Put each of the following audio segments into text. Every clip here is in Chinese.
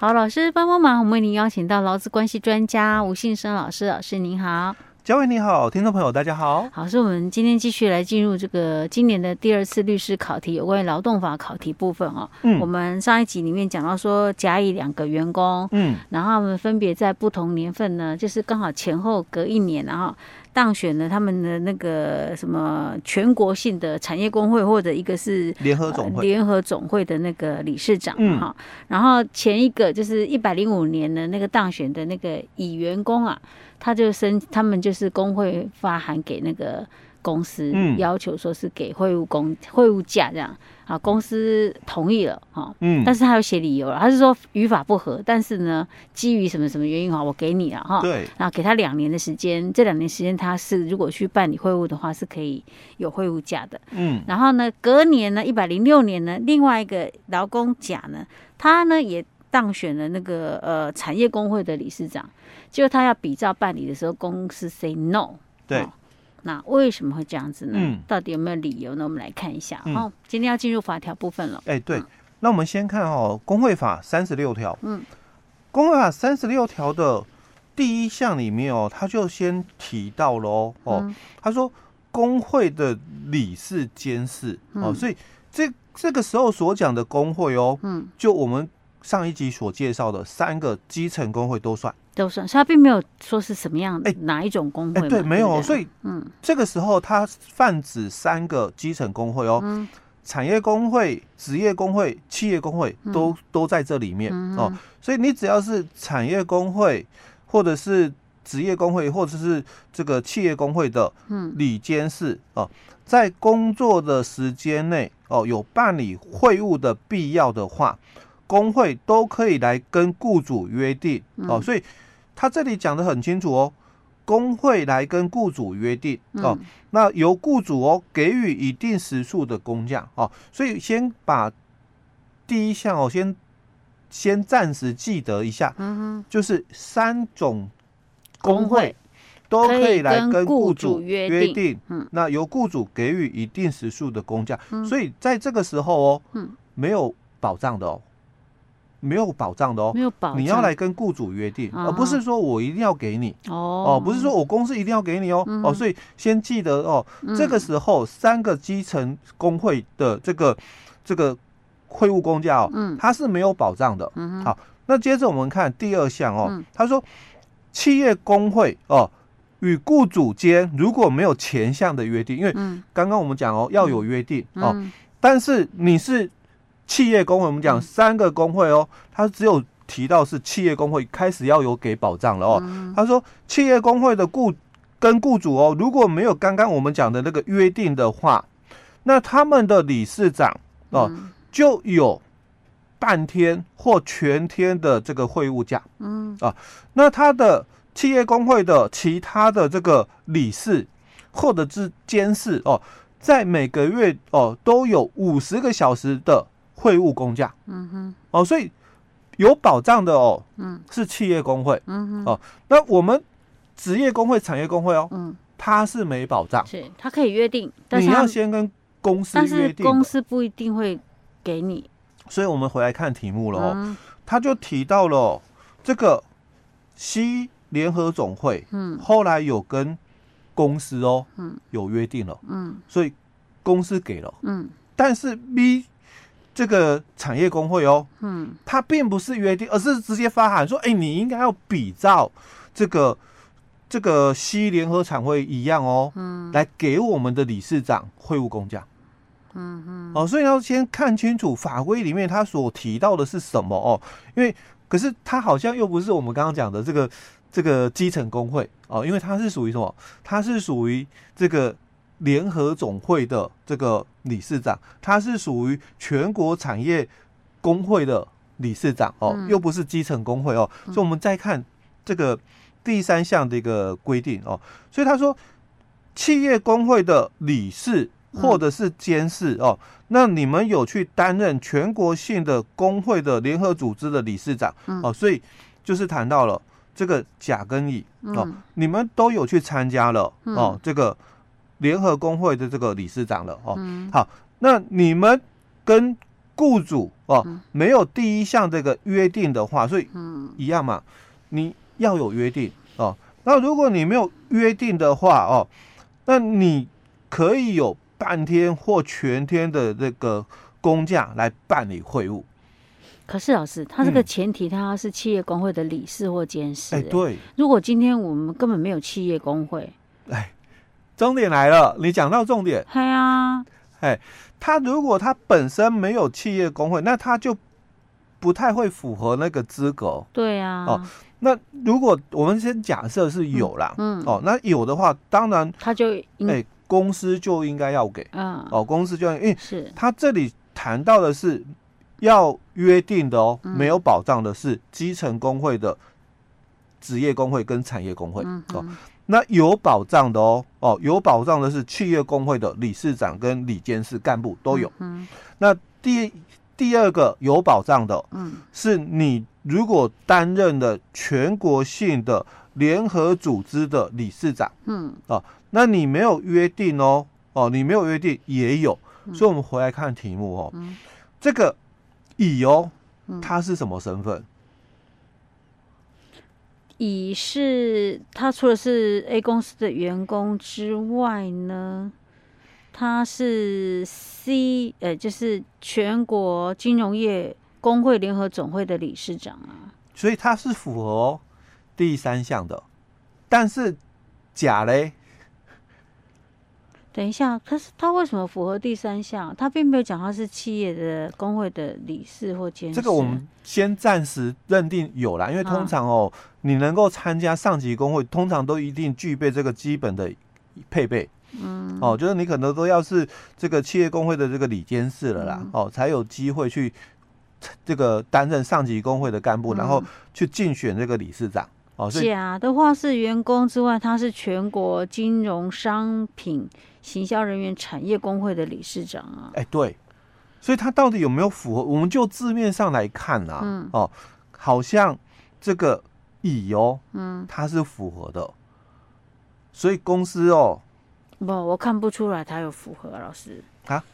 好，老师帮帮忙，我们为您邀请到劳资关系专家吴信生老师，老师您好。嘉伟你好，听众朋友大家好。好，是我们今天继续来进入这个今年的第二次律师考题，有关于劳动法考题部分哦。嗯，我们上一集里面讲到说甲乙两个员工，嗯，然后他们分别在不同年份呢，就是刚好前后隔一年，然后。当选了他们的那个什么全国性的产业工会，或者一个是联合总会联合总会的那个理事长哈。然后前一个就是一百零五年的那个当选的那个乙员工啊，他就申他们就是工会发函给那个公司，要求说是给会务工会务假这样。啊，公司同意了哈，嗯，但是他有写理由了，他是说语法不合，但是呢，基于什么什么原因哈，我给你了哈，对，然后给他两年的时间，这两年时间他是如果去办理会务的话，是可以有会务假的，嗯，然后呢，隔年呢，一百零六年呢，另外一个劳工甲呢，他呢也当选了那个呃产业工会的理事长，结果他要比照办理的时候，公司 say no，对。那为什么会这样子呢？嗯，到底有没有理由呢？我们来看一下。好、嗯，今天要进入法条部分了。哎、欸，对，嗯、那我们先看哦，《工会法》三十六条。嗯，《工会法》三十六条的第一项里面哦，他就先提到了哦，哦，他说工会的理事监事哦，所以这这个时候所讲的工会哦，嗯，就我们上一集所介绍的三个基层工会都算。都算，所以他并没有说是什么样的，哎，哪一种工会？哎，对，没有，所以，嗯，这个时候他泛指三个基层工会哦，嗯、产业工会、职业工会、企业工会都、嗯、都在这里面、嗯、哦。所以你只要是产业工会，或者是职业工会，或者是这个企业工会的理监事哦，在工作的时间内哦，有办理会务的必要的话，工会都可以来跟雇主约定哦。所以。他这里讲的很清楚哦，工会来跟雇主约定哦，嗯、那由雇主哦给予一定时数的工价哦，所以先把第一项哦先先暂时记得一下，嗯哼，就是三种工会都可以来跟雇主约定，嗯，那由雇主给予一定时数的工价，嗯、所以在这个时候哦，嗯，没有保障的哦。没有保障的哦，没有保障，你要来跟雇主约定，而不是说我一定要给你。哦，哦，不是说我公司一定要给你哦，哦，所以先记得哦，这个时候三个基层工会的这个这个会务工价哦，它是没有保障的。好，那接着我们看第二项哦，他说企业工会哦与雇主间如果没有前项的约定，因为刚刚我们讲哦要有约定哦，但是你是。企业工会，我们讲三个工会哦，他只有提到是企业工会开始要有给保障了哦。他说，企业工会的雇跟雇主哦，如果没有刚刚我们讲的那个约定的话，那他们的理事长哦就有半天或全天的这个会务假。嗯啊，那他的企业工会的其他的这个理事或者是监事哦，在每个月哦都有五十个小时的。会务工价，嗯哼，哦，所以有保障的哦，嗯，是企业工会，嗯哼，哦，那我们职业工会、产业工会哦，嗯，它是没保障，是它可以约定，但是你要先跟公司约定，但是公司不一定会给你，所以我们回来看题目了哦，他就提到了这个 C 联合总会，嗯，后来有跟公司哦，嗯，有约定了，嗯，所以公司给了，嗯，但是 B。这个产业工会哦，嗯，它并不是约定，而是直接发函说，哎，你应该要比照这个这个西联合产会一样哦，嗯，来给我们的理事长会务工价，嗯嗯，哦，所以要先看清楚法规里面他所提到的是什么哦，因为可是他好像又不是我们刚刚讲的这个这个基层工会。哦，因为它是属于什么？它是属于这个。联合总会的这个理事长，他是属于全国产业工会的理事长哦，又不是基层工会哦。所以，我们再看这个第三项的一个规定哦。所以他说，企业工会的理事或者是监事哦，那你们有去担任全国性的工会的联合组织的理事长哦，所以就是谈到了这个甲跟乙哦，你们都有去参加了哦，这个。联合工会的这个理事长了哦，好，那你们跟雇主哦、嗯、没有第一项这个约定的话，所以一样嘛，你要有约定哦。那如果你没有约定的话哦，那你可以有半天或全天的这个工假来办理会务。可是老师，他这个前提，他是企业工会的理事或监事。哎，对。如果今天我们根本没有企业工会，哎，重点来了，你讲到重点。对啊，哎，他如果他本身没有企业工会，那他就不太会符合那个资格。对啊。哦。那如果我们先假设是有啦，嗯，嗯哦，那有的话，当然他就哎，公司就应该要给，嗯，哦，公司就要，因为是他这里谈到的是要约定的哦，没有保障的是基层工会的职业工会跟产业工会，嗯、哦，那有保障的哦，哦，有保障的是企业工会的理事长跟理监事干部都有，那第第二个有保障的，嗯，是你。如果担任了全国性的联合组织的理事长，嗯，哦，那你没有约定哦，哦，你没有约定也有，嗯、所以我们回来看题目哦，嗯、这个乙哦，他是什么身份？乙是他除了是 A 公司的员工之外呢，他是 C，呃，就是全国金融业。工会联合总会的理事长啊，所以他是符合第三项的，但是甲嘞？等一下，可是他为什么符合第三项？他并没有讲他是企业的工会的理事或监事。这个我们先暂时认定有啦，因为通常哦，啊、你能够参加上级工会，通常都一定具备这个基本的配备。嗯，哦，就是你可能都要是这个企业工会的这个理监事了啦，嗯、哦，才有机会去。这个担任上级工会的干部，然后去竞选这个理事长。嗯、哦，假的话是员工之外，他是全国金融商品行销人员产业工会的理事长啊。哎，对，所以他到底有没有符合？我们就字面上来看啊，嗯、哦，好像这个乙哦，嗯，他是符合的。所以公司哦，不，我看不出来他有符合，老师啊，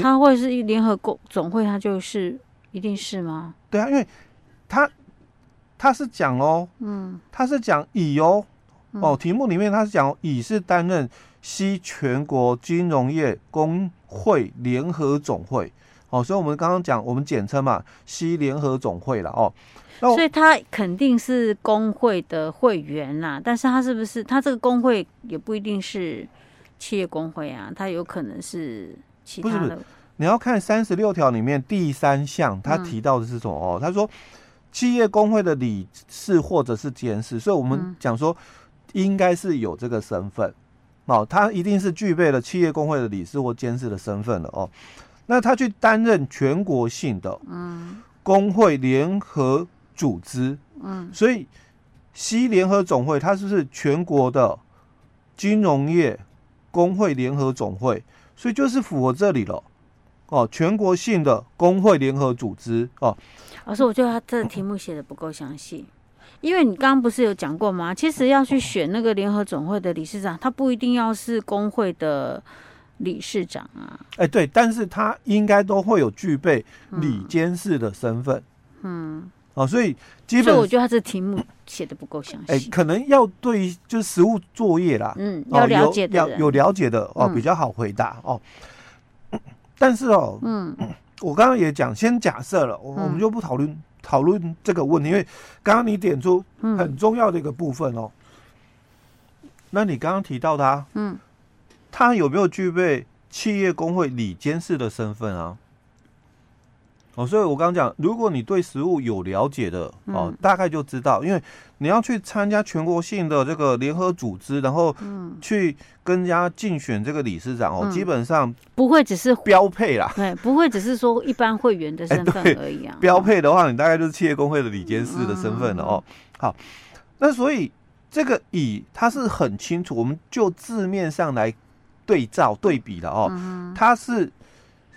他会是一联合工总会，他就是。一定是吗？对啊，因为他他是讲哦，嗯，他是讲乙哦，哦，题目里面他是讲乙是担任西全国金融业工会联合总会，哦，所以我们刚刚讲我们简称嘛，西联合总会了哦，所以他肯定是工会的会员啦，但是他是不是他这个工会也不一定是企业工会啊，他有可能是其他的。不是不是。你要看三十六条里面第三项，他提到的是什么？哦，他说企业工会的理事或者是监事，所以我们讲说应该是有这个身份哦，他一定是具备了企业工会的理事或监事的身份了哦。那他去担任全国性的嗯工会联合组织嗯，所以西联合总会它是不是全国的金融业工会联合总会？所以就是符合这里了。哦，全国性的工会联合组织哦。老师，我觉得他这个题目写的不够详细，因为你刚刚不是有讲过吗？其实要去选那个联合总会的理事长，他不一定要是工会的理事长啊。哎，对，但是他应该都会有具备理监事的身份。嗯。哦，所以基本，所以我觉得他这题目写的不够详细。哎，可能要对就是实务作业啦，嗯，要了解的，要有了解的哦，比较好回答哦。但是哦，嗯，我刚刚也讲，先假设了，我我们就不讨论讨论这个问题，因为刚刚你点出很重要的一个部分哦。那你刚刚提到他，嗯，他有没有具备企业工会里监事的身份啊？哦，所以我刚刚讲，如果你对食物有了解的哦，大概就知道，因为你要去参加全国性的这个联合组织，然后去跟人家竞选这个理事长哦，基本上不会只是标配啦，对，不会只是说一般会员的身份而已啊。标配的话，你大概就是企业工会的理监事的身份了哦。好，那所以这个乙他是很清楚，我们就字面上来对照对比的哦，他是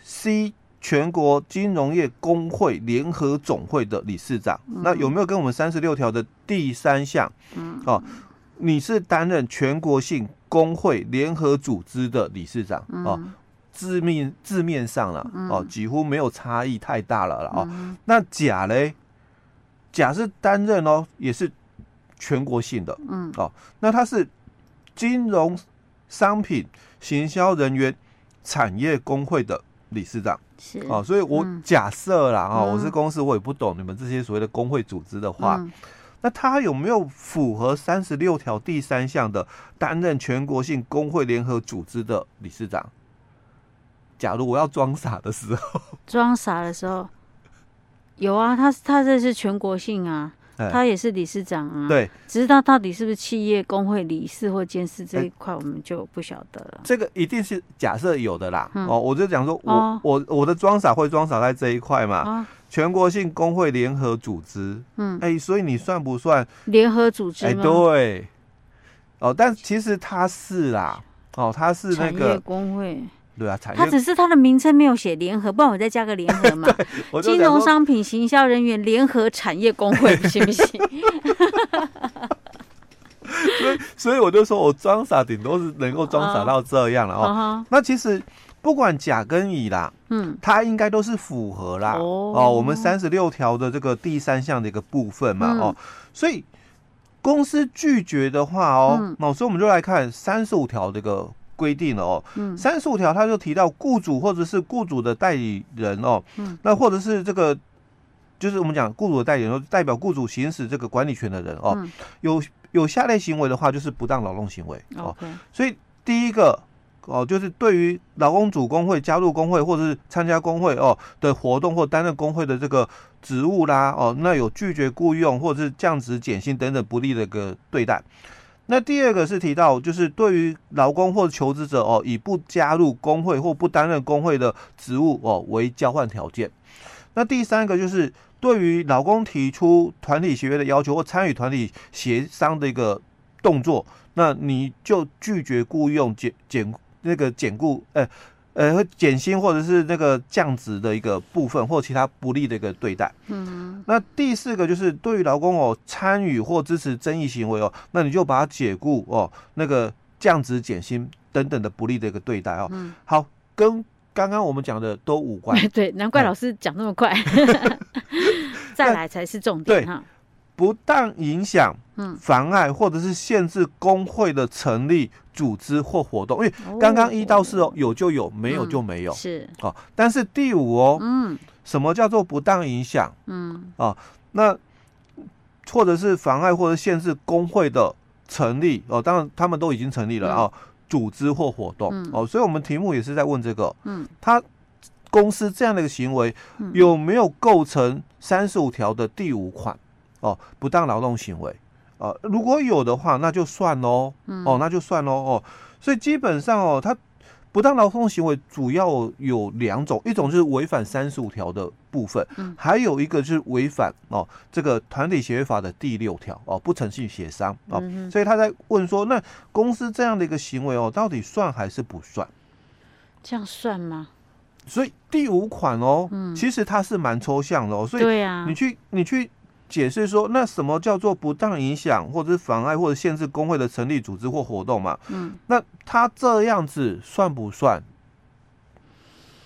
C。全国金融业工会联合总会的理事长，嗯、那有没有跟我们三十六条的第三项？嗯，哦，你是担任全国性工会联合组织的理事长，嗯、哦，字面字面上了哦，几乎没有差异太大了了哦。那甲嘞，甲是担任哦，也是全国性的，嗯。哦，那他是金融商品行销人员产业工会的理事长，是。哦，所以我假设啦啊，我是公司，我也不懂你们这些所谓的工会组织的话。那他有没有符合三十六条第三项的担任全国性工会联合组织的理事长？假如我要装傻的时候，装傻的时候。有啊，他他这是全国性啊，他也是理事长啊。对，只是他到底是不是企业工会理事或监事这一块，我们就不晓得了。这个一定是假设有的啦。哦，我就讲说我我我的装傻会装傻在这一块嘛。全国性工会联合组织，嗯，哎、欸，所以你算不算联合组织？哎、欸，对，哦，但其实他是啦，哦，他是那个工会，对啊，产业，它只是它的名称没有写联合，不然我再加个联合嘛。金融商品行销人员联合产业工会，行不行？所以，所以我就说我装傻，顶多是能够装傻到这样了哦。哦，那其实。不管甲跟乙啦，嗯，它应该都是符合啦，哦，哦，我们三十六条的这个第三项的一个部分嘛，嗯、哦，所以公司拒绝的话哦，嗯、哦，所以我们就来看三十五条这个规定了哦，嗯，三十五条他就提到雇主或者是雇主的代理人哦，嗯，那或者是这个就是我们讲雇主的代理人，代表雇主行使这个管理权的人哦，嗯、有有下列行为的话，就是不当劳动行为哦，嗯、所以第一个。哦，就是对于劳工主工会加入工会或者是参加工会哦的活动或担任工会的这个职务啦，哦，那有拒绝雇佣或者是降职减薪等等不利的一个对待。那第二个是提到，就是对于劳工或求职者哦，以不加入工会或不担任工会的职务哦为交换条件。那第三个就是对于劳工提出团体协约的要求或参与团体协商的一个动作，那你就拒绝雇佣减减。那个减雇，呃，呃，减薪或者是那个降职的一个部分，或其他不利的一个对待。嗯，那第四个就是对于劳工哦参与或支持争议行为哦，那你就把他解雇哦，那个降职减薪等等的不利的一个对待哦。嗯，好，跟刚刚我们讲的都无关。对，难怪老师讲那么快。再来才是重点哈。不当影响、妨碍或者是限制工会的成立、组织或活动，因为刚刚一到四哦，有就有，没有就没有，是。哦。但是第五哦，嗯，什么叫做不当影响？嗯，啊，那或者是妨碍或者限制工会的成立哦，当然他们都已经成立了哦，组织或活动。哦，所以我们题目也是在问这个，嗯，他公司这样的一个行为有没有构成三十五条的第五款？哦，不当劳动行为，呃，如果有的话，那就算喽，嗯、哦，那就算喽，哦，所以基本上哦，他不当劳动行为主要有两种，一种就是违反三十五条的部分，嗯，还有一个就是违反哦这个团体协约法的第六条哦，不诚信协商哦，嗯、所以他在问说，那公司这样的一个行为哦，到底算还是不算？这样算吗？所以第五款哦，嗯、其实它是蛮抽象的哦，所以对呀，你去你去。解释说，那什么叫做不当影响，或者是妨碍，或者限制工会的成立、组织或活动嘛？嗯，那他这样子算不算？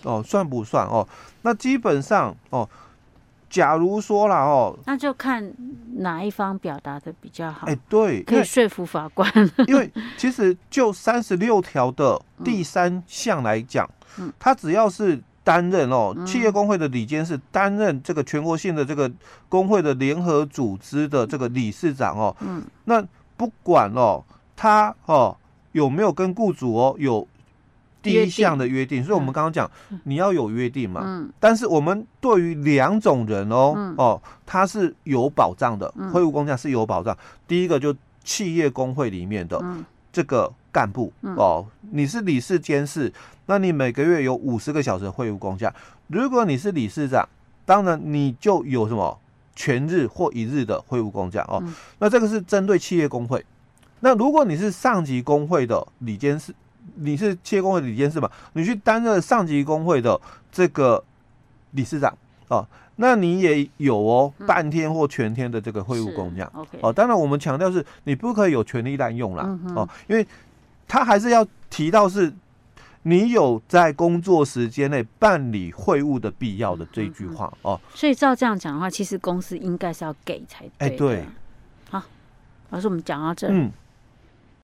哦，算不算哦？那基本上哦，假如说了哦，那就看哪一方表达的比较好。哎，对，可以说服法官。因为其实就三十六条的第三项来讲，嗯，他只要是。担任哦，企业工会的理监事，担任这个全国性的这个工会的联合组织的这个理事长哦。嗯，那不管哦，他哦有没有跟雇主哦有第一项的约定，所以我们刚刚讲你要有约定嘛。嗯。但是我们对于两种人哦哦，他是有保障的，会务工价是有保障。第一个就企业工会里面的这个干部哦，你是理事监事。那你每个月有五十个小时的会务工价，如果你是理事长，当然你就有什么全日或一日的会务工价哦。嗯、那这个是针对企业工会。那如果你是上级工会的理监事，你是企业工会的理监事嘛？你去担任上级工会的这个理事长哦，那你也有哦半天或全天的这个会务工价。OK 哦，当然我们强调是你不可以有权利滥用啦、嗯、哦，因为他还是要提到是。你有在工作时间内办理会务的必要的这一句话哦。所以照这样讲的话，其实公司应该是要给才对。哎，对。好，老师，我们讲到这。嗯。